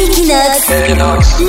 Equinox,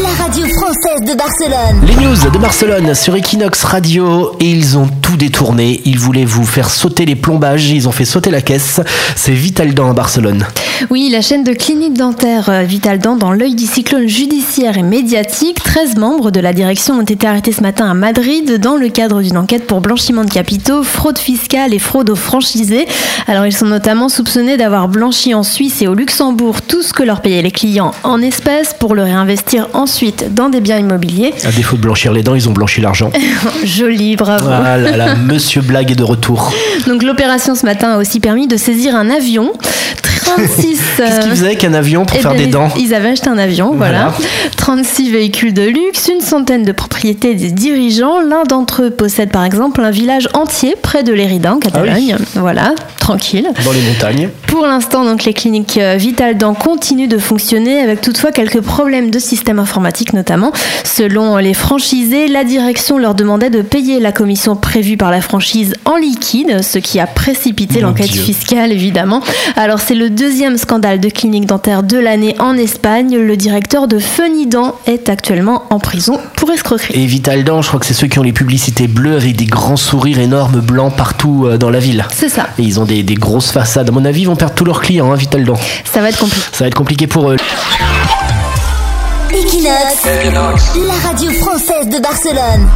la radio française de Barcelone. Les news de Barcelone sur Equinox Radio et ils ont tout détourné. Ils voulaient vous faire sauter les plombages, ils ont fait sauter la caisse. C'est Vitaldan à Barcelone. Oui, la chaîne de clinique dentaire euh, Vitaldan dans l'œil du cyclone judiciaire et médiatique. 13 membres de la direction ont été arrêtés ce matin à Madrid dans le cadre d'une enquête pour blanchiment de capitaux, fraude fiscale et fraude aux franchisés. Alors ils sont notamment soupçonnés d'avoir blanchi en Suisse et au Luxembourg tout ce que leur payaient les clients en espèces pour le réinvestir ensuite dans des biens immobiliers. À défaut de blanchir les dents, ils ont blanchi l'argent. Joli, bravo. Ah là là, monsieur Blague est de retour. Donc l'opération ce matin a aussi permis de saisir un avion. 36. Qu'est-ce qu'ils faisaient avec un avion pour eh faire ben, des dents? Ils avaient acheté un avion, voilà. Voilà. 36 véhicules de luxe, une centaine de propriétés des dirigeants. L'un d'entre eux possède par exemple un village entier près de Lérida, en Catalogne. Voilà, tranquille. dans les montagnes Pour l'instant, donc, les cliniques euh, Vitaldan continuent de fonctionner avec toutefois quelques problèmes de système informatique notamment. Selon les franchisés, la direction leur demandait de payer la commission prévue par la franchise en liquide, ce qui a précipité l'enquête fiscale évidemment. Alors c'est le deuxième scandale de clinique dentaire de l'année en Espagne. Le directeur de Fenidan est actuellement en prison pour escroquerie. Et Vitaldan, je crois que c'est ceux qui ont les publicités bleues avec des grands sourires énormes blancs partout euh, dans la ville. C'est ça, Et ils ont des, des grosses façades. À mon avis, ils vont perdre tous leurs clients, hein, Vitaldan. ça va être compliqué. Ça va être compliqué pour eux. Equinox, la radio française de Barcelone.